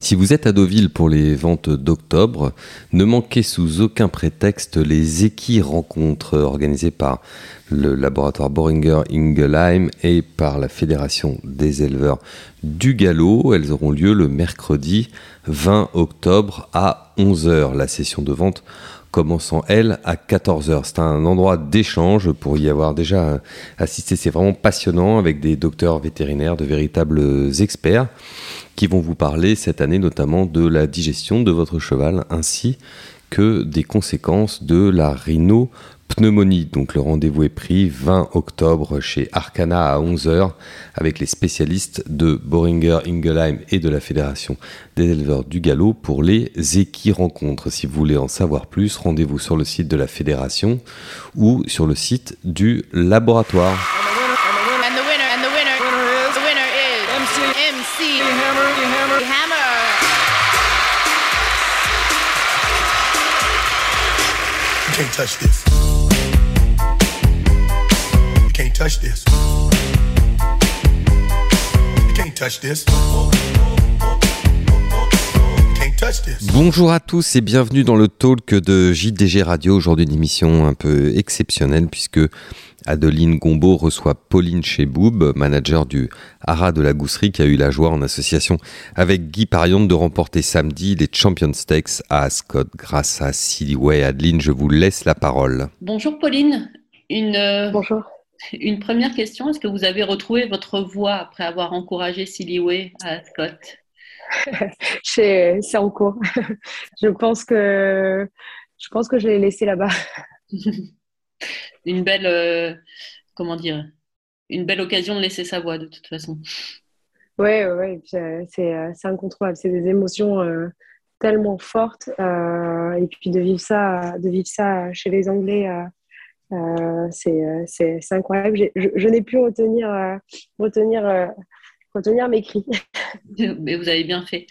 Si vous êtes à Deauville pour les ventes d'octobre, ne manquez sous aucun prétexte les équis rencontres organisées par le laboratoire Boringer Ingelheim et par la Fédération des éleveurs du galop. Elles auront lieu le mercredi 20 octobre à 11h. La session de vente commençant elle à 14h. C'est un endroit d'échange pour y avoir déjà assisté. C'est vraiment passionnant avec des docteurs vétérinaires, de véritables experts qui vont vous parler cette année notamment de la digestion de votre cheval ainsi que des conséquences de la rhinopneumonie. Donc le rendez-vous est pris 20 octobre chez Arcana à 11h avec les spécialistes de Boringer Ingelheim et de la Fédération des éleveurs du galop pour les équis rencontres. Si vous voulez en savoir plus, rendez-vous sur le site de la fédération ou sur le site du laboratoire. Bonjour à tous et bienvenue dans le talk de JDG Radio. Aujourd'hui une émission un peu exceptionnelle puisque Adeline Gombeau reçoit Pauline Cheboub, manager du Haras de la Gousserie, qui a eu la joie, en association avec Guy Parion, de remporter samedi les Champions Stakes à Ascot grâce à Way. Adeline, je vous laisse la parole. Bonjour Pauline. Une, euh, Bonjour. Une première question, est-ce que vous avez retrouvé votre voix après avoir encouragé Way à Ascot C'est en cours. je pense que je pense que je l'ai laissé là-bas. une belle, euh, comment dire, une belle occasion de laisser sa voix de toute façon. Oui, ouais, euh, euh, c'est incontrôlable. C'est des émotions tellement fortes. et puis de vivre ça, de vivre ça chez les Anglais, c'est incroyable. Je, n'ai pu retenir, retenir, retenir mes cris. Mais vous avez bien fait.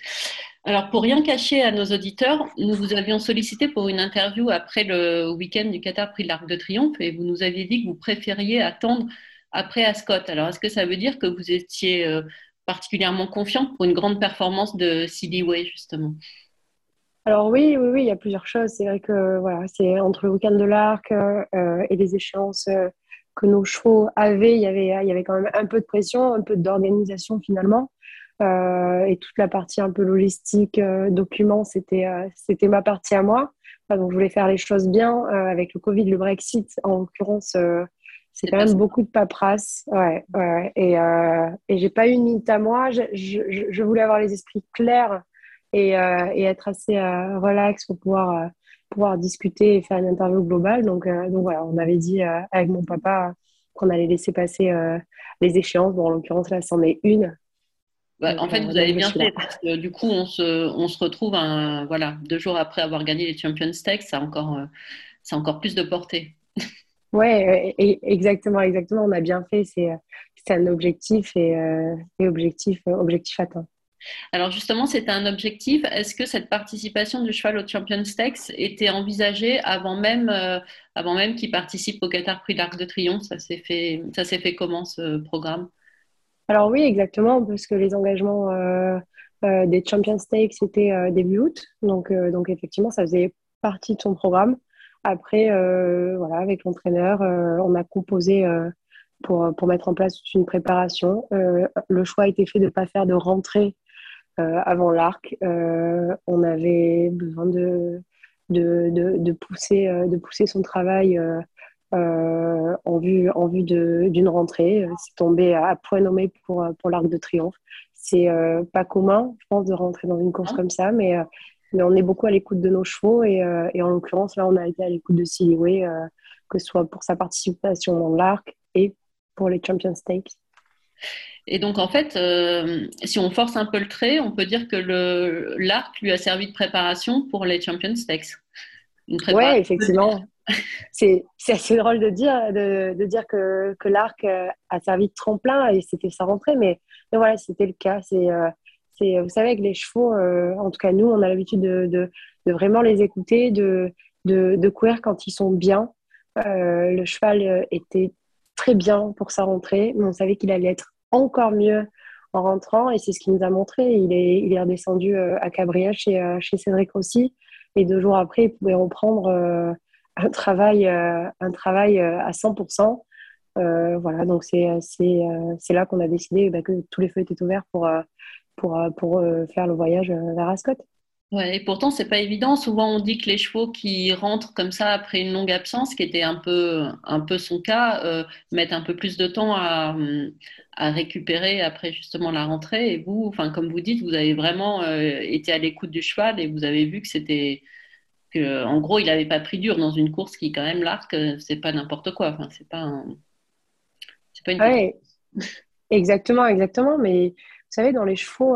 Alors, pour rien cacher à nos auditeurs, nous vous avions sollicité pour une interview après le week-end du Qatar Prix de l'Arc de Triomphe et vous nous aviez dit que vous préfériez attendre après Ascot. Alors, est-ce que ça veut dire que vous étiez euh, particulièrement confiante pour une grande performance de CD Way, justement? Alors oui, oui, oui, il y a plusieurs choses. C'est vrai que voilà, c'est entre le week-end de l'Arc euh, et les échéances euh, que nos chevaux avaient, il y avait, il y avait quand même un peu de pression, un peu d'organisation finalement. Euh, et toute la partie un peu logistique, euh, documents, c'était euh, c'était ma partie à moi. donc je voulais faire les choses bien. avec le Covid, le Brexit, en l'occurrence, c'est quand même beaucoup de paperasse. Ouais, ouais. Et, et j'ai pas eu une minute à moi. Je, je, je, voulais avoir les esprits clairs et, et être assez relax pour pouvoir, pouvoir discuter et faire une interview globale. Donc, donc voilà, on avait dit avec mon papa qu'on allait laisser passer les échéances. Bon, en l'occurrence, là, c'en est une. Bah, en fait, euh, vous avez bien fait parce que du coup, on se, on se retrouve un, voilà, deux jours après avoir gagné les Champions Stakes, ça a encore, euh, ça encore plus de portée. Oui, exactement, exactement. On a bien fait. C'est un objectif et, euh, et, objectif, objectif atteint. Alors justement, c'était un objectif. Est-ce que cette participation du cheval au Champions Stakes était envisagée avant même, avant même qu'il participe au Qatar Prix d'Arc de Triomphe? Ça s'est fait, ça s'est fait comment ce programme? Alors oui, exactement, parce que les engagements euh, euh, des Champions Stakes c'était euh, début août, donc, donc effectivement, ça faisait partie de son programme. Après, voilà, avec l'entraîneur, on a composé pour, pour mettre en place une préparation. le choix a été fait de ne pas faire de rentrée avant l'arc. on avait besoin de, de, de, de pousser, de pousser son travail euh, en vue, en vue d'une rentrée. Euh, c'est tombé à point nommé pour, euh, pour l'Arc de Triomphe. C'est pas commun, je pense, de rentrer dans une course comme ça, mais, mais on est beaucoup à l'écoute de nos chevaux et, et en l'occurrence, là, on a été à l'écoute de Siliway, que ce soit pour sa participation dans l'Arc et pour les Champions Stakes. Et donc, en fait, si on force un peu le trait, on peut dire que l'arc lui a servi de préparation pour les Champions Stakes. Oui, effectivement c'est assez drôle de dire, de, dire que, que l'arc euh, a servi de tremplin et c'était sa rentrée, mais, mais voilà, c'était le cas. C'est, euh, c'est, vous savez, avec les chevaux, euh, en tout cas nous, on a l'habitude de, de, de, vraiment les écouter, de, de, courir quand ils sont bien. le cheval était très bien pour sa rentrée, mais on savait qu'il allait être encore mieux en rentrant et c'est ce qu'il nous a montré. Il est, il est redescendu à Cabrières chez, chez Cédric aussi et deux jours après, il pouvait reprendre un travail, un travail à 100%. voilà, donc c'est là qu'on a décidé bah, que tous les feux étaient ouverts pour, pour, pour faire le voyage vers Ascot. Ouais, et pourtant, c'est pas évident. Souvent, on dit que les chevaux qui rentrent comme ça après une longue absence, qui était un peu, un peu son cas, euh, mettent un peu plus de temps à, à, récupérer après justement la rentrée. Et vous, enfin, comme vous dites, vous avez vraiment euh, été à l'écoute du cheval et vous avez vu que c'était. Que, en gros, il n'avait pas pris dur dans une course qui, quand même, l'arc, euh, c'est pas n'importe quoi. Enfin, c'est pas, un... pas une. Ouais, exactement, exactement. Mais vous savez, dans les chevaux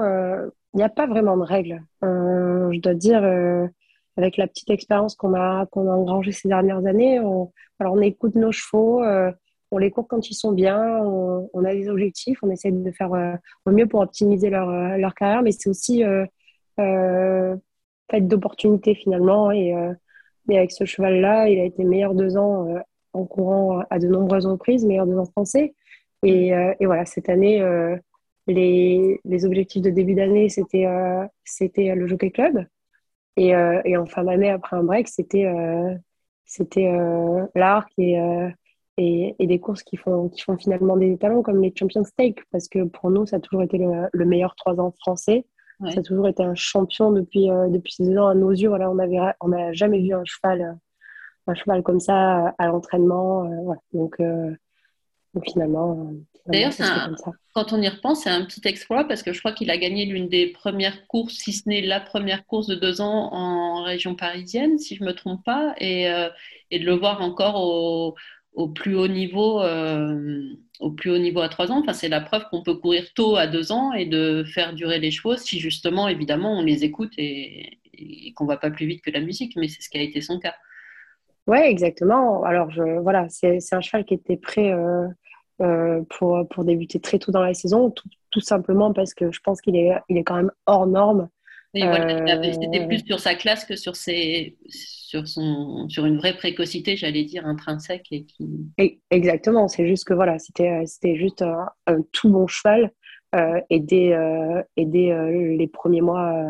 il n'y a pas vraiment de règles. Euh, je dois dire, euh, avec la petite expérience qu'on a, qu'on a engrangée ces dernières années, on, alors on écoute nos chevaux, euh, on les court quand ils sont bien, on, a des objectifs, on essaie de faire au mieux pour optimiser leur, leur carrière, mais c'est aussi fait d'opportunités finalement. Et, et, avec ce cheval-là, il a été meilleur deux ans en courant à de nombreuses reprises, meilleur deux ans français. Et, et voilà, cette année, les, les, objectifs de début d'année, c'était euh, c'était le Jockey Club. Et, euh, et en fin d'année, après un break, c'était euh, c'était l'arc et, et, et, des courses qui font, qui font finalement des talents comme les Champions Stake, parce que pour nous, ça a toujours été le, meilleur trois ans français. Ça a toujours été un champion depuis, depuis ces deux ans à nos yeux. Voilà, on n'a on jamais vu un cheval, un cheval comme ça à l'entraînement. voilà. Donc, donc finalement, D'ailleurs, quand on y repense, c'est un petit exploit parce que je crois qu'il a gagné l'une des premières courses, si ce n'est la première course de deux ans en région parisienne, si je ne me trompe pas, et, euh, et, de le voir encore au, au plus haut niveau, euh, au plus haut niveau à trois ans. Enfin, c'est la preuve qu'on peut courir tôt à deux ans et de faire durer les chevaux si justement, évidemment, on les écoute et, et qu'on ne va pas plus vite que la musique, mais c'est ce qui a été son cas. Oui, exactement. Alors, je, voilà, c'est un cheval qui était prêt. Euh, euh, pour, pour débuter très tôt dans la saison, tout, tout simplement parce que je pense qu'il est, il est quand même hors norme. Oui, voilà, c'était euh, plus sur sa classe que sur, ses, sur, son, sur une vraie précocité, j'allais dire, intrinsèque. Et qui... Exactement, c'est juste que voilà, c'était, c'était juste un, tout bon cheval. Euh, et dès, les premiers mois,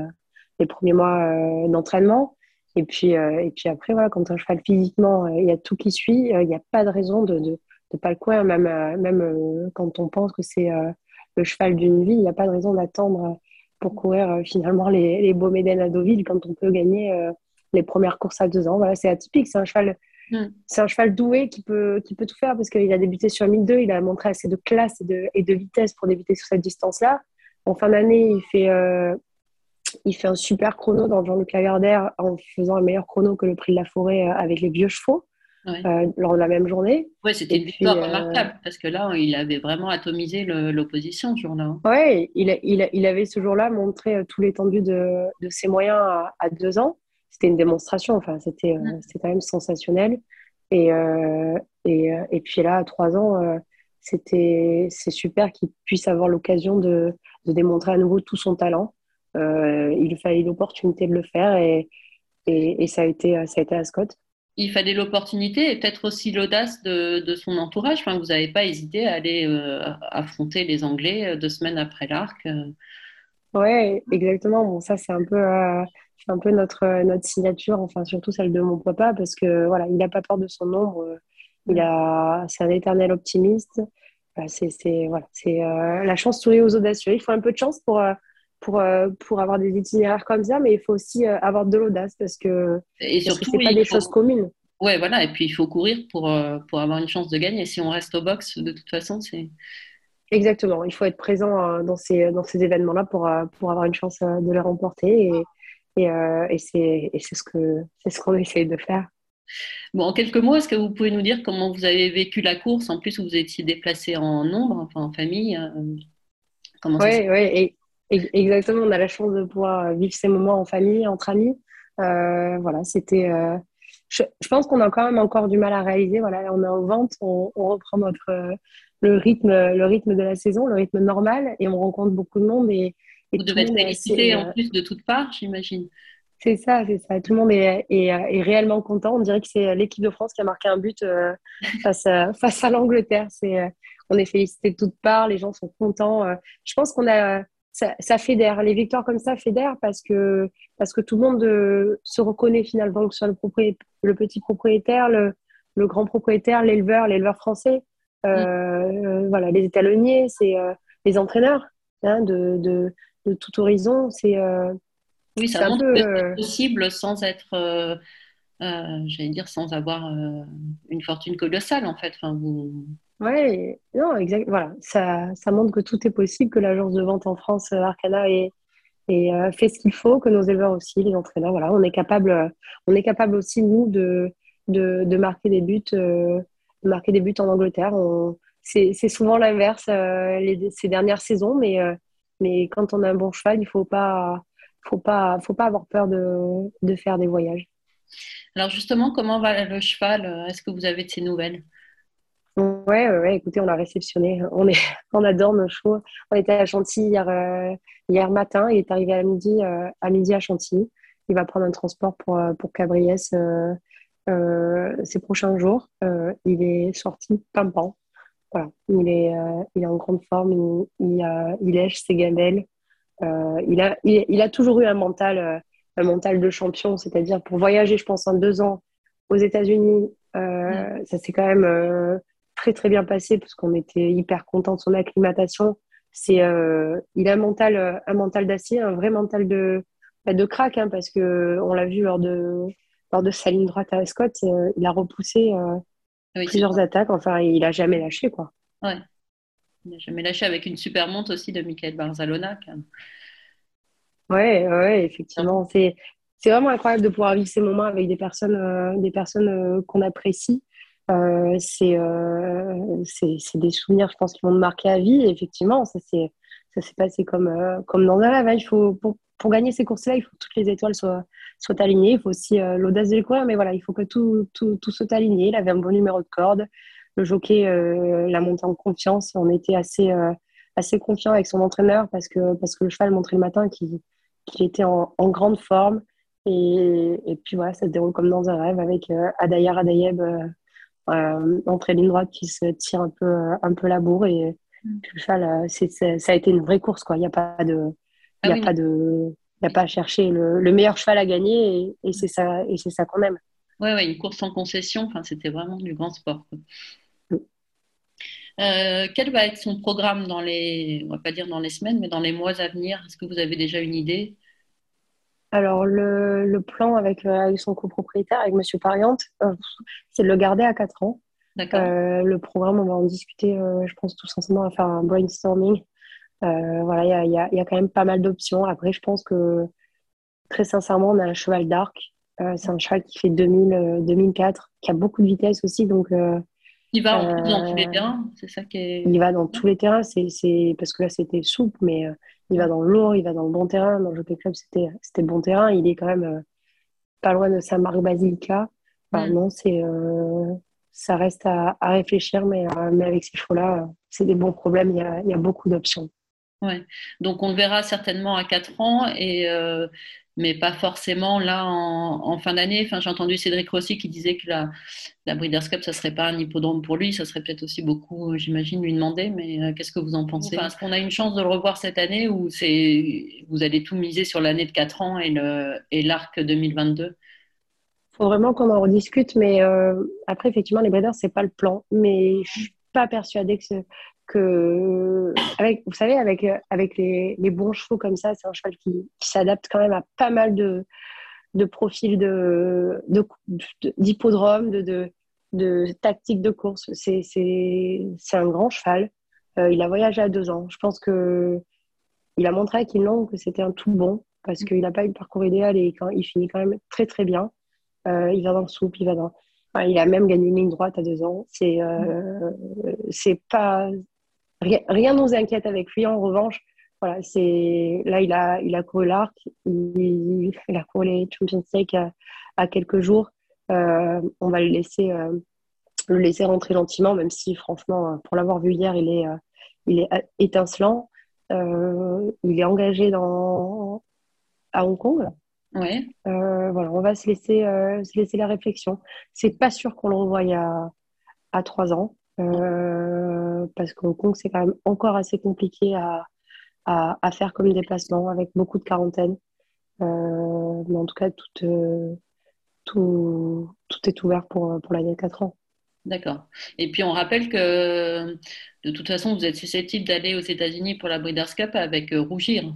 les premiers mois d'entraînement. Et puis, et puis après, voilà, quand un cheval physiquement, il y a tout qui suit, il n'y a pas de raison de de pas le courir, même, euh, même euh, quand on pense que c'est euh, le cheval d'une vie, il n'y a pas de raison d'attendre pour courir finalement les, les beaux médailles à Deauville quand on peut gagner les premières courses à deux ans. Voilà, c'est atypique, c'est un cheval. Mm. C'est un cheval doué qui peut, qui peut tout faire parce qu'il a débuté sur 1002, il a montré assez de classe et de, et de vitesse pour débuter sur cette distance-là. En fin d'année, il fait, il fait un super chrono dans le Jean-Luc Lagardère en faisant un meilleur chrono que le prix de la forêt avec les vieux chevaux. Euh, lors de la même journée. Oui, c'était une victoire euh, remarquable parce que là, il avait vraiment atomisé l'opposition ce jour-là. Oui, il, il, il, avait ce jour-là montré euh, tout l'étendue de, de, ses moyens à, deux ans. C'était une démonstration, enfin, c'était quand même sensationnel. Et, et, et, puis là, à trois ans, c'était c'est super qu'il puisse avoir l'occasion de, de, démontrer à nouveau tout son talent. Il fallait l'opportunité de le faire et, et, et, ça, a été, ça a été à Scott il fallait l'opportunité et peut-être aussi l'audace de, son entourage. Enfin, vous n'avez pas hésité à aller euh, affronter les Anglais euh, deux semaines après l'arc. Euh. Oui, exactement. Bon, ça, c'est un peu, un peu notre, notre signature, enfin, surtout celle de mon papa, parce que voilà, il n'a pas peur de son. Il a, c'est un éternel optimiste. C'est, voilà, c'est la chance sourit aux audacieux. Il faut un peu de chance pour pour, pour avoir des itinéraires comme ça, mais il faut aussi avoir de l'audace parce que et surtout, c'est pas des choses communes. Ouais, voilà, et puis il faut courir pour, euh, pour avoir une chance de gagner. Si on reste au box, de toute façon, c'est. Exactement, il faut être présent euh, dans ces, dans ces événements-là pour, euh, pour avoir une chance de les remporter. Et, et, et c'est ce qu'on ce qu'on essaye de faire. Bon, en quelques mots, est-ce que vous pouvez nous dire comment vous avez vécu la course? En plus, vous étiez déplacé en nombre, enfin en famille. Comment oui, oui, exactement. On a la chance de pouvoir vivre ces moments en famille, entre amis. voilà, c'était je, pense qu'on a quand même encore du mal à réaliser. Voilà, on est en vente, on, reprend notre, euh, le, rythme, le rythme de la saison, le rythme normal, et on rencontre beaucoup de monde. Et, Vous devez être félicité en euh, plus de toutes parts, j'imagine. C'est ça, c'est ça. Tout le monde est, est, réellement content. On dirait que c'est l'équipe de France qui a marqué un but euh, face à, face à l'Angleterre. C'est, euh, on est félicité de toutes parts, les gens sont contents. Euh. je pense qu'on a, ça, ça, fédère. Les victoires comme ça fédèrent parce que, parce que tout le monde se reconnaît finalement, que ce soit le, le petit propriétaire, le, le grand propriétaire, l'éleveur, l'éleveur français, mm. voilà, les étalonniers, c'est les entraîneurs hein, de, de, de, tout horizon. C'est oui, ça montre que c'est euh, possible sans être, euh, euh, j'allais dire, sans avoir une fortune colossale, en fait. Enfin, vous... Oui, non, exact. Voilà, ça, ça, montre que tout est possible, que l'agence de vente en France, Arcana, est, fait ce qu'il faut, que nos éleveurs aussi, les entraîneurs, voilà, on est capable, on est capable aussi nous de, de, de marquer des buts, de marquer des buts en Angleterre. C'est souvent l'inverse ces dernières saisons, mais, mais quand on a un bon cheval, il faut pas, faut pas, faut pas avoir peur de, de, faire des voyages. Alors justement, comment va le cheval? Est-ce que vous avez de ces nouvelles? Ouais, ouais, écoutez, on l'a réceptionné. On, est, on adore nos chevaux. On était à Chantilly hier, euh, hier matin. Il est arrivé à midi, euh, à midi à Chantilly. Il va prendre un transport pour, euh, pour Cabriès ces prochains jours. il est sorti pimpant. Voilà. Il, est, il est en grande forme. Il, il, il lèche ses gamelles. Il, a, il, a toujours eu un mental, un mental de champion, c'est-à-dire pour voyager, je pense, en deux ans aux États-Unis, mm. ça s'est quand même très très bien passé parce qu'on était hyper content de son acclimatation. C'est, il a un mental, un mental d'acier, un vrai mental de, bah, de crack, hein, parce que on l'a vu lors de, lors de sa ligne droite à Scott, il a repoussé plusieurs attaques. Enfin, il a jamais lâché, quoi. Ouais. Il n'a jamais lâché avec une super monte aussi de Michael Barzalona. Oui, ouais, effectivement. C'est, c'est vraiment incroyable de pouvoir vivre ces moments avec des personnes, euh, des personnes euh, qu'on apprécie. Euh, c'est, c'est, des souvenirs, je pense, qui vont me marquer à vie. effectivement, ça s'est, passé comme, comme dans un rêve. Il faut, pour, pour gagner ces courses-là, il faut que toutes les étoiles soient, soient alignées. Il faut aussi l'audace de les courir, mais voilà, il faut que tout, tout, tout soit aligné. Il avait un bon numéro de corde le jockey euh, la montée en confiance. On était assez, euh, assez confiant avec son entraîneur parce que, parce que le cheval montrait le matin qu'il était en, grande forme. Et, et, puis voilà, ça se déroule comme dans un rêve avec euh, Adayar Adayeb euh, entre ligne droite qui se tire un peu, un peu la bourre. Et mm. le cheval, ça a été une vraie course. Quoi. Il n'y a pas de. Il y a ah pas de il n'y a pas à chercher le, le, meilleur cheval à gagner et, et c'est ça, et c'est ça qu'on aime. Oui, ouais, une course sans concession, enfin, c'était vraiment du grand sport. Euh, quel va être son programme dans les, on va pas dire dans les semaines, mais dans les mois à venir? Est-ce que vous avez déjà une idée? Alors, le, plan avec, euh, avec, son copropriétaire, avec M. Pariante, euh, c'est de le garder à 4 ans. le programme, on va en discuter, je pense, tous ensemble, on va faire un brainstorming. voilà, il y a, y a, quand même pas mal d'options. Après, je pense que, très sincèrement, on a un cheval d'arc. c'est un cheval qui fait 2000, 2004, qui a beaucoup de vitesse aussi, donc il va en dans tous les euh, terrains, c'est ça qui est... Il va dans tous les terrains, c'est parce que là c'était souple, mais euh, il va dans le lourd, il va dans le bon terrain. Dans le Jockey Club, c'était bon terrain. Il est quand même euh, pas loin de sa marque Basilica. Enfin, mm. Non, c'est ça reste à, à réfléchir, mais, mais avec ces chevaux-là, c'est des bons problèmes. Il y a, il y a beaucoup d'options. Ouais. Donc on le verra certainement à 4 ans et mais pas forcément là en, fin d'année. Enfin, j'ai entendu Cédric Rossi qui disait que la, la Breeders' Cup, ça serait pas un hippodrome pour lui, ça serait peut-être aussi beaucoup, j'imagine, lui demander. Mais euh, qu'est-ce que vous en pensez? Est-ce qu'on a une chance de le revoir cette année ou c'est vous allez tout miser sur l'année de 4 ans et le et l'arc 2022 faut vraiment qu'on en rediscute, mais euh, après, effectivement, les breeders, c'est pas le plan. Mais je suis pas persuadée que, que avec, vous savez, avec, avec les, les bons chevaux comme ça, c'est un cheval qui, qui s'adapte quand même à pas mal de, de profils de, d'hippodrome, de, de, de, de course. C'est, un grand cheval. Euh, il a voyagé à deux ans. Je pense que il a montré avec Inland que c'était un tout bon parce qu'il n'a pas eu le parcours idéal et quand, il finit quand même très très bien. Euh, il va dans le soupe, il va dans. il a même gagné une ligne droite à deux ans. C'est, euh, c'est pas, Rien, ne nous inquiète avec lui. En revanche, voilà, c'est là il a il a couru l'arc, il, a couru les Champions League à, quelques jours. Euh, on va le laisser euh, le laisser rentrer gentiment, même si franchement, pour l'avoir vu hier, il est euh, il est étincelant. il est engagé dans à Hong Kong. Ouais. voilà, on va se laisser, se laisser la réflexion. C'est pas sûr qu'on le revoie à, à trois ans, parce qu'au Kong, c'est quand même encore assez compliqué à, à, à, faire comme déplacement avec beaucoup de quarantaine. mais en tout cas, tout, tout, tout est ouvert pour, pour l'année de 4 ans. D'accord. Et puis on rappelle que de toute façon, vous êtes susceptible d'aller aux États-Unis pour la Breeders' Cup avec euh, Rougir.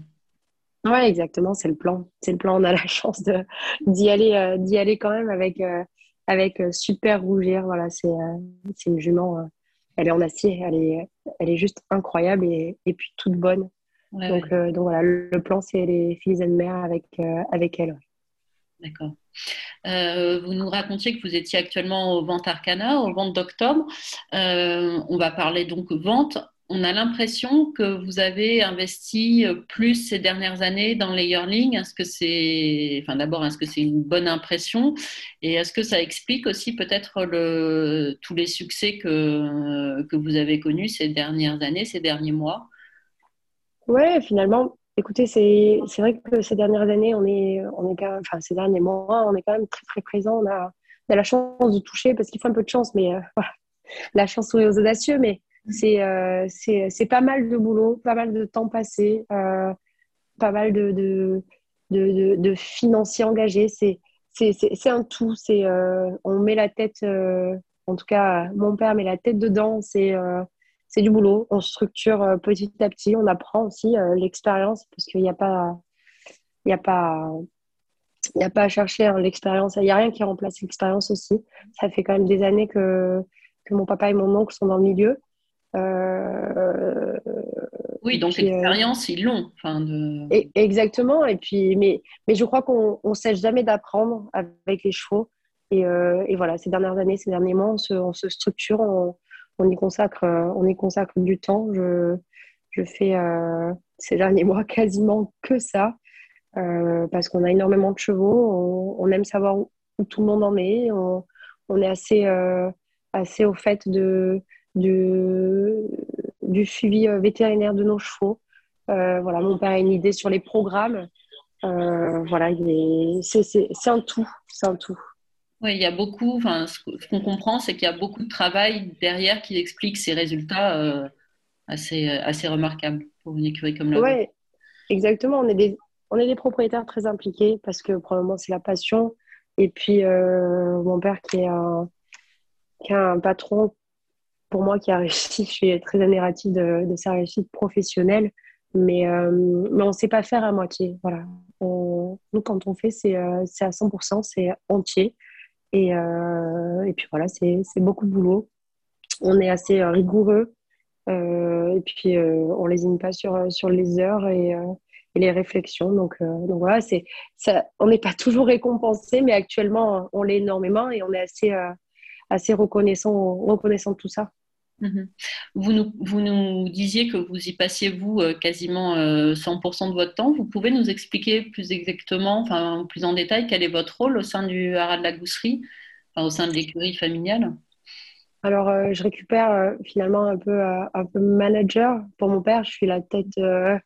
Oui, exactement, c'est le plan. C'est le plan. On a la chance d'y aller, euh, d'y aller quand même avec, euh, avec Super Rougir. Voilà, c'est une jument. elle est en acier, elle est, elle est juste incroyable et, et puis toute bonne. donc, donc voilà, le plan, c'est les filles de mer avec, avec elle. D'accord. Euh, vous nous racontiez que vous étiez actuellement au Vente Arcana, au Vente d'octobre. Euh, on va parler donc vente. On a l'impression que vous avez investi plus ces dernières années dans les yearlings. Est-ce que c'est, enfin d'abord, est-ce que c'est une bonne impression? Et est-ce que ça explique aussi peut-être tous les succès que, que vous avez connus ces dernières années, ces derniers mois? Ouais, finalement, Écoutez, c'est vrai que ces dernières années, on est, on est quand même, enfin ces derniers mois, on est quand même très très présent. On a, on a la chance de toucher parce qu'il faut un peu de chance, mais euh, la chance sourit aux audacieux. Mais c'est euh, c'est pas mal de boulot, pas mal de temps passé, euh, pas mal de, de, de, de, financiers engagés. C'est c'est un tout. C'est on met la tête, en tout cas mon père met la tête dedans. C'est c'est du boulot. On structure euh, petit à petit. On apprend aussi euh, l'expérience parce qu'il n'y a pas, il a pas, il a pas à chercher hein, l'expérience. Il n'y a rien qui remplace l'expérience aussi. Ça fait quand même des années que, que mon papa et mon oncle sont dans le milieu. Euh, oui, donc l'expérience, ils l'ont. Enfin de... exactement. Et puis, mais, mais je crois qu'on ne cesse jamais d'apprendre avec les chevaux. Et, et, voilà, ces dernières années, ces derniers mois, on se, on se structure, on, on y consacre, euh, on y consacre du temps. Je, je fais euh, ces derniers mois quasiment que ça euh, parce qu'on a énormément de chevaux. On, aime savoir où, tout le monde en est. On, on est assez, assez au fait de, du suivi vétérinaire de nos chevaux. voilà, mon père a une idée sur les programmes. voilà, c'est un tout, c'est un tout. Oui, il y a beaucoup, enfin, ce qu'on comprend, c'est qu'il y a beaucoup de travail derrière qui explique ces résultats euh, assez, assez remarquables pour une écurie comme la Oui, exactement. On est, des, on est des propriétaires très impliqués parce que probablement c'est la passion. Et puis, euh, mon père qui est, un, qui est un patron, pour moi, qui a réussi, je suis très admirative de, de sa réussite professionnelle. Mais, euh, on ne sait pas faire à moitié. Voilà. nous, quand on fait, c'est à 100%, c'est entier. Et, euh, puis voilà, c'est beaucoup de boulot. On est assez euh, rigoureux. Euh, et puis, on ne lésine pas sur, les heures et, les réflexions. Donc, voilà, on n'est pas toujours récompensé, mais actuellement, on l'est énormément et on est assez, assez reconnaissant, reconnaissant de tout ça. Mhm. Vous, nous, vous nous disiez que vous y passiez, vous, euh, quasiment 100% euh, de votre temps. Vous pouvez nous expliquer plus exactement, enfin, plus en détail, quel est votre rôle au sein du haras de la Gousserie, au sein de l'écurie familiale? Alors, euh, je récupère finalement un peu, un peu manager pour mon père. Je suis la tête, je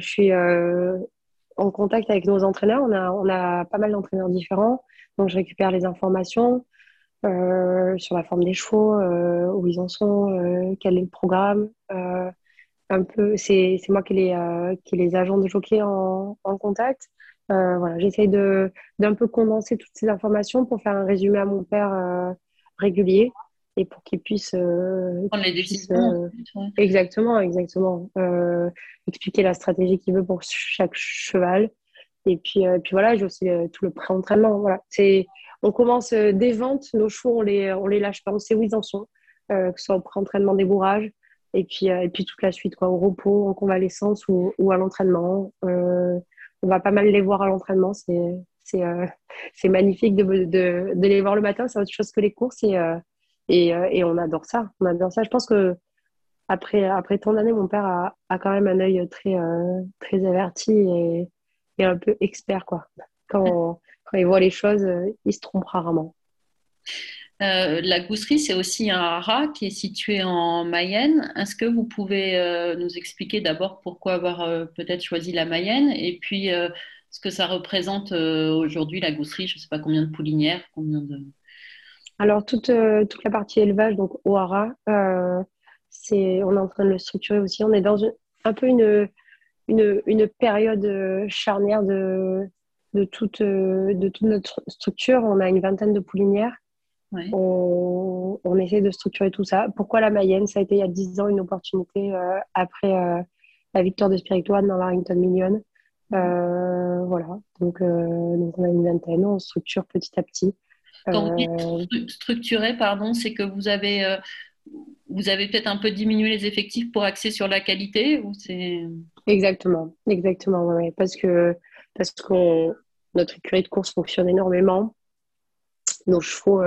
suis en contact avec nos entraîneurs. On a, on a pas mal d'entraîneurs différents. Donc, je récupère les informations. Euh, sur la forme des chevaux, euh, où ils en sont, euh, quel est le programme. un peu, c'est moi qui les, qui les agents de jockey en, en contact. voilà, j'essaye de d'un peu condenser toutes ces informations pour faire un résumé à mon père régulier et pour qu'il puisse prendre les décisions. Exactement, exactement. expliquer la stratégie qu'il veut pour chaque cheval. Et puis, puis voilà, j'ai aussi tout le pré-entraînement. Voilà, c'est on commence euh, des ventes, nos chevaux, on les, on les lâche pas, on sait où ils en sont, euh, que ce soit au pré-entraînement des bourrages, et puis, euh, et puis toute la suite, quoi, au repos, en convalescence ou, ou à l'entraînement. on va pas mal les voir à l'entraînement, c'est, magnifique de, de, les voir le matin, c'est autre chose que les courses, et, et, et, on adore ça. On adore ça. Je pense que après, après tant d'années, mon père a, a, quand même un œil très, très averti et, et un peu expert, quoi. Quand il voit les choses, euh, il se trompe rarement. Euh, la gousserie, c'est aussi un haras qui est situé en Mayenne. Est-ce que vous pouvez euh, nous expliquer d'abord pourquoi avoir peut-être choisi la Mayenne et puis ce que ça représente aujourd'hui la gousserie? Je ne sais pas combien de poulinières, combien de... Alors, toute, toute la partie élevage, donc Oara, c'est, on est en train de le structurer aussi. On est dans un peu une, une, une période charnière de, de, toute, de toute notre structure. On a une vingtaine de poulinières. On, on, essaie de structurer tout ça. Pourquoi la Mayenne? Ça a été il y a 10 ans une opportunité après la victoire de Spiritual dans l'Arrington Million. Euh, voilà, donc, euh, donc, on a une vingtaine, on structure petit à petit. Quand vous euh, structurer, pardon, c'est que vous avez, vous avez peut-être un peu diminué les effectifs pour axer sur la qualité ou c'est... Exactement, exactement, ouais, parce que parce que notre écurie de course fonctionne énormément. Nos chevaux,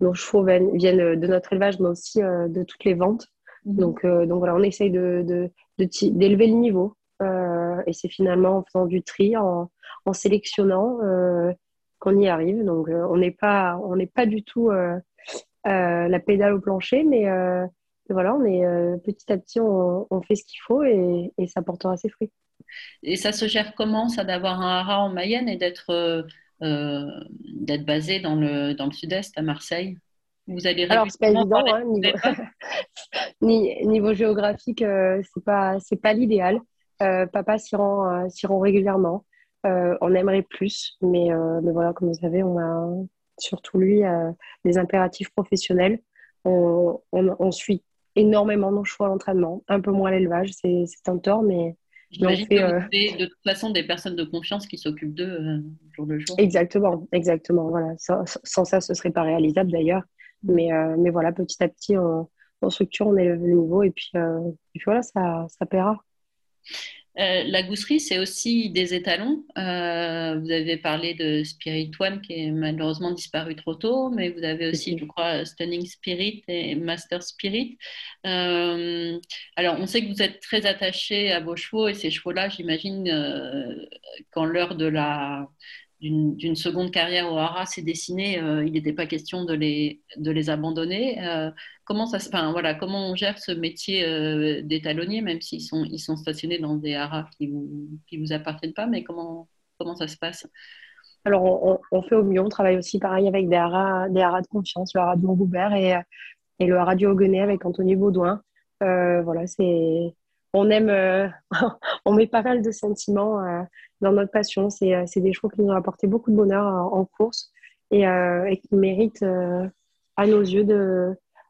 nos chevaux viennent, de notre élevage, mais aussi de toutes les ventes. Mhm. Donc, donc voilà, on essaye de, de, d'élever le niveau. Euh, et c'est finalement en faisant du tri, en, sélectionnant euh, qu'on y arrive. Donc euh, on n'est pas, on n'est pas du tout la pédale au plancher, mais voilà, on est petit à petit, on, fait ce qu'il faut et, ça portera ses fruits. Et ça se gère comment, ça d'avoir un haras en Mayenne et d'être d'être basé dans le, dans le sud-est, à Marseille? Vous allez Alors, c'est pas évident, hein, niveau... niveau... géographique, euh, c'est pas, pas l'idéal. Euh, papa s'y rend, euh, rend régulièrement. on aimerait plus, mais, mais, voilà, comme vous savez, on a surtout lui des impératifs professionnels. On, on, suit énormément nos choix d'entraînement, un peu moins l'élevage, c'est un tort, mais J'imagine que vous avez de toute façon des personnes de confiance qui s'occupent d'eux jour le jour. Exactement, exactement. Voilà. Sans, sans ça, ce serait pas réalisable d'ailleurs. Mais, euh, mais voilà, petit à petit, on, structure, on élève le niveau et puis, euh, et puis voilà, ça, ça paiera. Euh, la gousserie, c'est aussi des étalons. vous avez parlé de Spirit One qui est malheureusement disparu trop tôt, mais vous avez aussi, je crois, Stunning Spirit et Master Spirit. alors, on sait que vous êtes très attaché à vos chevaux et ces chevaux-là, j'imagine, quand l'heure de la d'une seconde carrière au Hara s'est dessinée, euh, il n'était pas question de les, de les abandonner. Euh, comment, ça, enfin, voilà, comment on gère ce métier euh, d'étalonnier, même s'ils sont, ils sont stationnés dans des haras qui ne vous, qui vous appartiennent pas, mais comment, comment ça se passe? Alors, on, fait au mieux. On travaille aussi pareil avec des haras, des de confiance, le haras de Montgoubert et, et le haras du Hauguenay avec Anthony Baudouin. voilà, c'est on aime, euh, on met pas mal de sentiments euh, dans notre passion. Euh, c'est des chevaux qui nous ont apporté beaucoup de bonheur en course et, qui méritent, à nos yeux,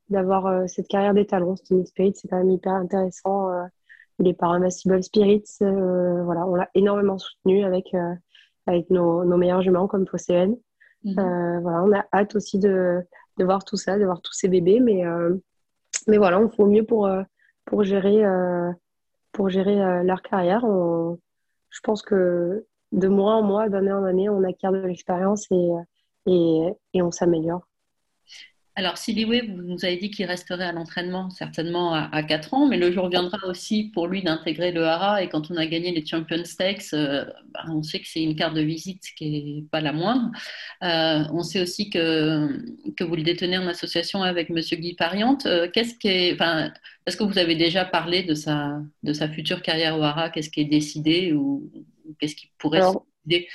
d'avoir cette carrière d'étalon. Steamy Spirit, c'est quand même hyper intéressant. il est par Invincible Spirits. voilà, on l'a énormément soutenu avec, avec nos, meilleurs juments comme Phocéenne. Mhm. voilà, on a hâte aussi de, de, voir tout ça, de voir tous ces bébés, mais, mais voilà, on fait au mieux pour, pour gérer pour gérer euh, leur carrière. je pense que de mois en mois, d'année en année, on acquiert de l'expérience et, on s'améliore. Alors, Siliwe, vous nous avez dit qu'il resterait à l'entraînement certainement à, 4 ans, mais le jour viendra aussi pour lui d'intégrer le hara. Et quand on a gagné les Champion Stakes, euh, bah, on sait que c'est une carte de visite qui n'est pas la moindre. Euh, on sait aussi que, que vous le détenez en association avec M. Guy Pariante. Euh, qu'est-ce qui est, enfin, est-ce que vous avez déjà parlé de sa, de sa future carrière au hara? Qu'est-ce qui est décidé ou, qu'est-ce qui pourrait se décider?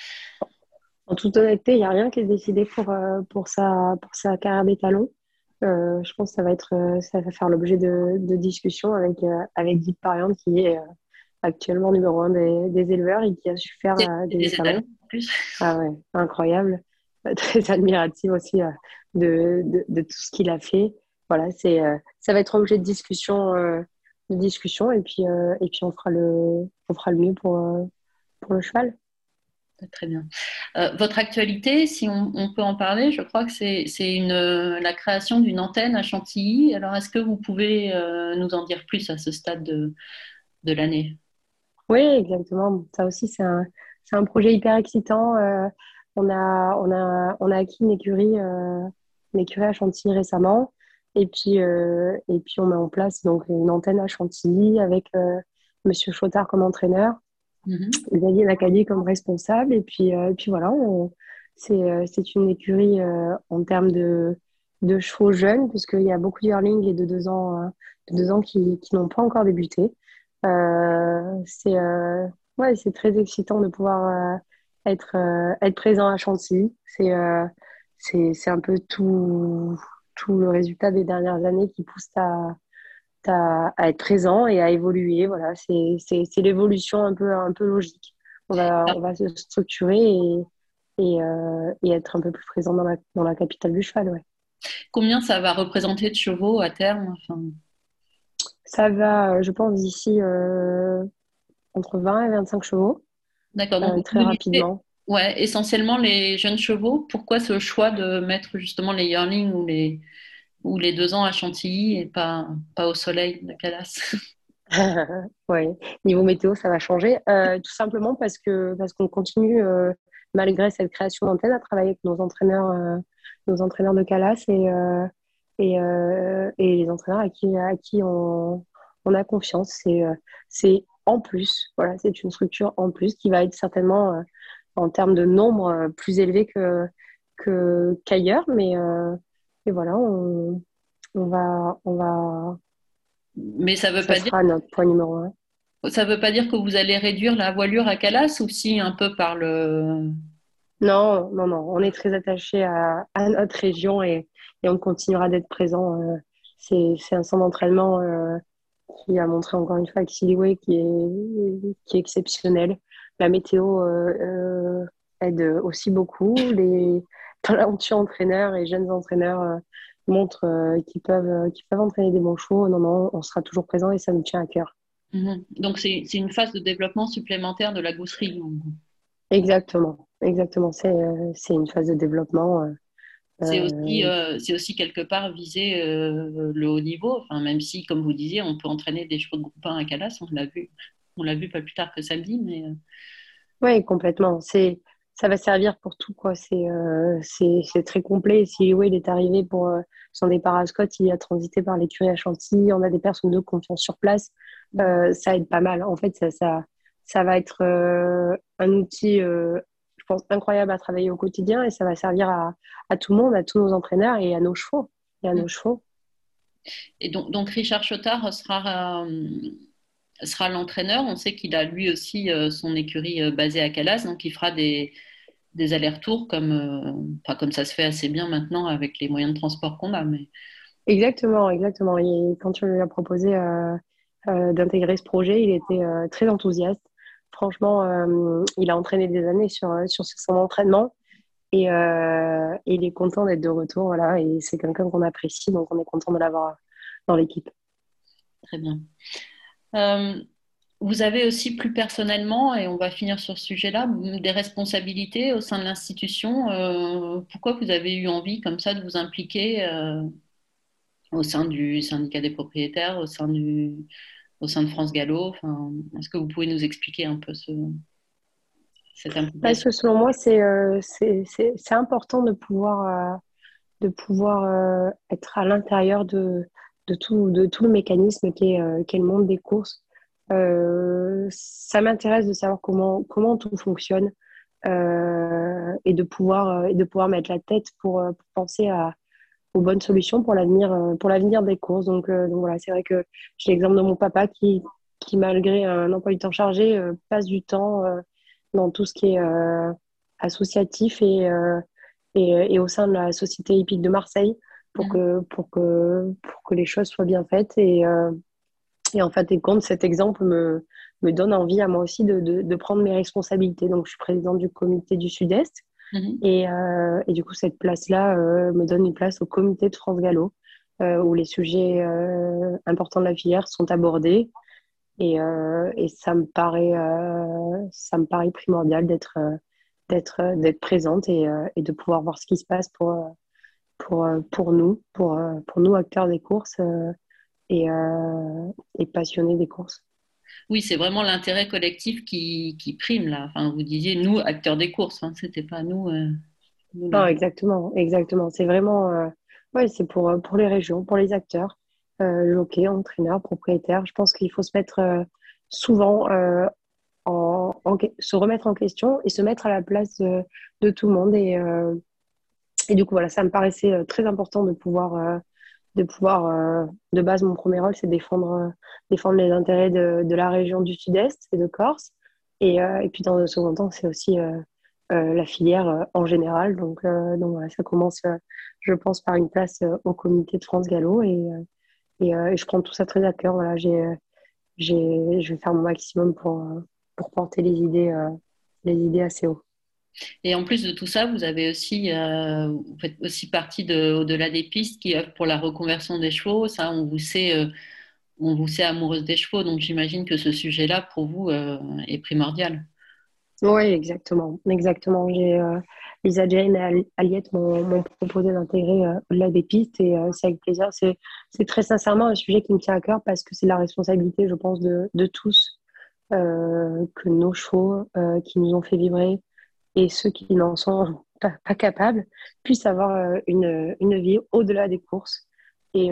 En toute honnêteté, il n'y a rien qui est décidé pour, euh, pour, sa, pour sa carrière des talons. Euh, je pense que ça va, être, euh, ça va faire l'objet de, de discussions avec, avec Guy Parian, qui est actuellement numéro un des, des, éleveurs et qui a su faire des, des talons. Ah ouais, incroyable. Très admirative aussi de, de, de, tout ce qu'il a fait. Voilà, c'est, ça va être objet de discussion, de discussion et puis, et puis on, fera le, on fera le mieux pour, pour le cheval. Très bien. Euh, votre actualité, si on, peut en parler, je crois que c'est la création d'une antenne à Chantilly. Alors, est-ce que vous pouvez euh, nous en dire plus à ce stade de, l'année? Oui, exactement. Ça aussi, c'est un, projet hyper excitant. Euh, on a acquis une écurie, une écurie à Chantilly récemment. Et puis, et puis, on met en place donc, une antenne à Chantilly avec Monsieur Chautard comme entraîneur. Xavier mhm. Nacadi comme responsable. Et puis, euh, puis voilà, euh, c'est une écurie euh, en termes de, de chevaux jeunes, puisqu'il y a beaucoup de yearlings et de deux ans, de deux ans qui, qui n'ont pas encore débuté. c'est ouais, très excitant de pouvoir être, être présent à Chantilly. C'est c'est un peu tout, tout le résultat des dernières années qui pousse à, à, à être présent et à évoluer. Voilà, c'est l'évolution un peu, un peu logique. On va, on va se structurer et, et, euh, et, être un peu plus présent dans la, dans la capitale du cheval. Ouais. Combien ça va représenter de chevaux à terme enfin... Ça va, je pense, d'ici euh, entre 20 et 25 chevaux. D'accord, donc euh, très rapidement. Ouais, essentiellement les jeunes chevaux. Pourquoi ce choix de mettre justement les yearlings ou les, ou les deux ans à Chantilly et pas, pas au soleil de Calas Oui, niveau météo, ça va changer. Euh, tout simplement parce que parce qu'on continue, euh, malgré cette création d'antenne, à travailler avec nos entraîneurs, euh, nos entraîneurs de Calas et, et, et, les entraîneurs à qui, à qui on, on a confiance. C'est, en plus, voilà, c'est une structure en plus qui va être certainement en termes de nombre plus élevé que, qu'ailleurs, mais et voilà, on, on, va, on va. Mais ça veut pas dire. notre point numéro un. Ça veut pas dire que vous allez réduire la voilure à Calas ou si un peu par le. Non, non, non. On est très attaché à, à, notre région et, et on continuera d'être présent. Euh, c'est, un centre d'entraînement euh, qui a montré encore une fois avec Siliway qui est, qui est exceptionnel. La météo euh, aide aussi beaucoup. Les, talentueux entraîneurs et jeunes entraîneurs euh, montrent euh, qu'ils peuvent, euh, qu'ils peuvent entraîner des chevaux, non, non, on sera toujours présent et ça nous tient à cœur. Mhm. Donc, c'est une phase de développement supplémentaire de la gousserie. Exactement, exactement. C'est une phase de développement. C'est aussi, c'est aussi quelque part viser le haut niveau, enfin, même si, comme vous disiez, on peut entraîner des chevaux de groupe 1 à Calas, on l'a vu, on l'a vu pas plus tard que samedi, mais. Oui, complètement. C'est ça va servir pour tout. quoi. C'est euh, c'est très complet. Si il est arrivé pour euh, son départ à Scott, il a transité par l'écurie à Chantilly, on a des personnes de confiance sur place, euh, ça aide pas mal. En fait, ça, ça, ça va être un outil, je pense, incroyable à travailler au quotidien et ça va servir à, à, tout le monde, à tous nos entraîneurs et à nos chevaux. Et à nos chevaux. Et donc, donc Richard Chotard sera sera l'entraîneur. On sait qu'il a lui aussi son écurie basée à Calas, donc il fera des, des allers-retours comme, euh, comme ça se fait assez bien maintenant avec les moyens de transport qu'on a. Mais... Exactement, exactement. Et quand tu lui as proposé euh, euh, d'intégrer ce projet, il était très enthousiaste. Franchement, il a entraîné des années sur, sur son entraînement et, il est content d'être de retour. Voilà, et c'est quelqu'un qu'on apprécie, donc on est content de l'avoir dans l'équipe. Très bien. Vous avez aussi plus personnellement, et on va finir sur ce sujet-là, des responsabilités au sein de l'institution. Euh, pourquoi vous avez eu envie comme ça de vous impliquer euh, au sein du syndicat des propriétaires, au sein, du, au sein de France Gallo? Est-ce que vous pouvez nous expliquer un peu ce, cette implication? Parce que selon moi, c'est euh, important de pouvoir, de pouvoir être à l'intérieur de, de, tout, de tout le mécanisme qui est, le monde des courses ça m'intéresse de savoir comment, comment tout fonctionne euh, et, de pouvoir, euh, et de pouvoir mettre la tête pour, pour penser à, aux bonnes solutions pour l'avenir pour l'avenir des courses. Donc, donc voilà, c'est vrai que j'ai l'exemple de mon papa qui, qui malgré un emploi du temps chargé, passe du temps dans tout ce qui est associatif et, et, et, au sein de la Société hippique de Marseille pour mmh. que, pour que, pour que les choses soient bien faites. Et, et en fait, et compte, cet exemple me, me donne envie à moi aussi de, de, prendre mes responsabilités. Donc, je suis présidente du comité du Sud-Est. Mhm. Et, euh, et, du coup, cette place-là euh, me donne une place au comité de France Gallo, euh, où les sujets importants de la filière sont abordés. Et, et ça, me paraît, ça me paraît primordial d'être d'être d'être présente et, et, de pouvoir voir ce qui se passe pour, pour, pour nous, pour, pour nous, acteurs des courses et, euh, et passionné des courses. Oui, c'est vraiment l'intérêt collectif qui, qui, prime là. Enfin, vous disiez nous acteurs des courses, hein, c'était pas nous. Euh, non, exactement, exactement. C'est vraiment, euh, ouais, c'est pour pour les régions, pour les acteurs, jockeys, entraîneurs, propriétaires. Je pense qu'il faut se mettre souvent en, se remettre en question et se mettre à la place de, de tout le monde. Et, et du coup, voilà, ça me paraissait très important de pouvoir de pouvoir, euh, de base, mon premier rôle, c'est défendre, euh, défendre les intérêts de, la région du Sud-Est et de Corse. Et, euh, et, puis, dans le second temps, c'est aussi la filière en général. Donc, donc ça commence, je pense, par une place au comité de France Gallo et, et, je prends tout ça très à cœur. Voilà, j'ai, j'ai, je vais faire mon maximum pour, pour porter les idées, les idées assez haut. Et en plus de tout ça, vous avez aussi, vous faites aussi partie de au-delà des pistes qui œuvrent pour la reconversion des chevaux. Ça, on vous sait on vous sait amoureuse des chevaux, donc j'imagine que ce sujet-là, pour vous, euh, est primordial. Oui, exactement. Exactement. Euh, Lisa Jane et Aliette m'ont proposé d'intégrer euh, la des pistes et c'est avec plaisir. C'est très sincèrement un sujet qui me tient à cœur parce que c'est la responsabilité, je pense, de, tous que nos chevaux qui nous ont fait vibrer et ceux qui n'en sont pas, capables puissent avoir une, vie au-delà des courses. Et,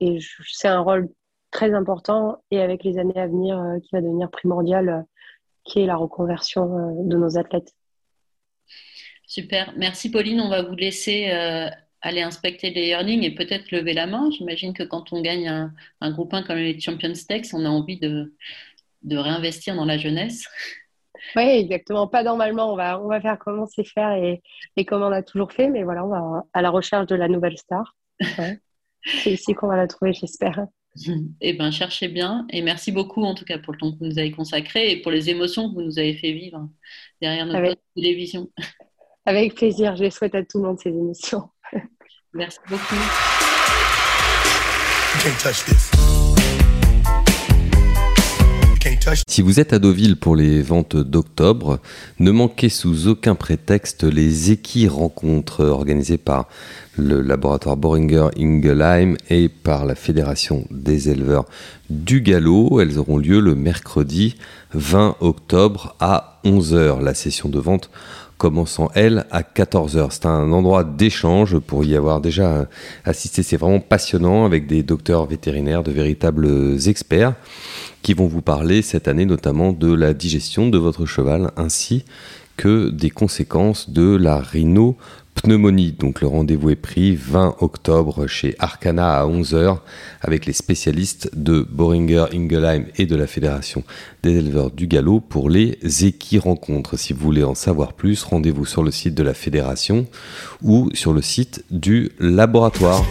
et c'est un rôle très important et avec les années à venir euh, qui va devenir primordial, euh, qui est la reconversion euh, de nos athlètes. Super. Merci Pauline. On va vous laisser aller inspecter les earnings et peut-être lever la main. J'imagine que quand on gagne un, un, groupe 1 comme les Champions Stakes, on a envie de, de réinvestir dans la jeunesse. Oui, exactement. Pas normalement. On va, on va faire comme on sait faire et, et comme on a toujours fait. Mais voilà, on va à la recherche de la nouvelle star. C'est ici qu'on va la trouver, j'espère. Eh bien, cherchez bien. Et merci beaucoup, en tout cas, pour le temps que vous nous avez consacré et pour les émotions que vous nous avez fait vivre derrière notre télévision. Avec plaisir. Je les souhaite à tout le monde ces émotions. Merci beaucoup. Si vous êtes à Deauville pour les ventes d'octobre, ne manquez sous aucun prétexte les équis rencontres organisées par le laboratoire Boringer Ingelheim et par la Fédération des éleveurs du galop. Elles auront lieu le mercredi 20 octobre à 11h. La session de vente commençant elle à 14h. C'est un endroit d'échange pour y avoir déjà assisté. C'est vraiment passionnant avec des docteurs vétérinaires, de véritables experts qui vont vous parler cette année notamment de la digestion de votre cheval ainsi que des conséquences de la rhinopneumonie. Donc le rendez-vous est pris 20 octobre chez Arcana à 11h avec les spécialistes de Boringer Ingelheim et de la Fédération des éleveurs du galop pour les équis rencontres. Si vous voulez en savoir plus, rendez-vous sur le site de la fédération ou sur le site du laboratoire.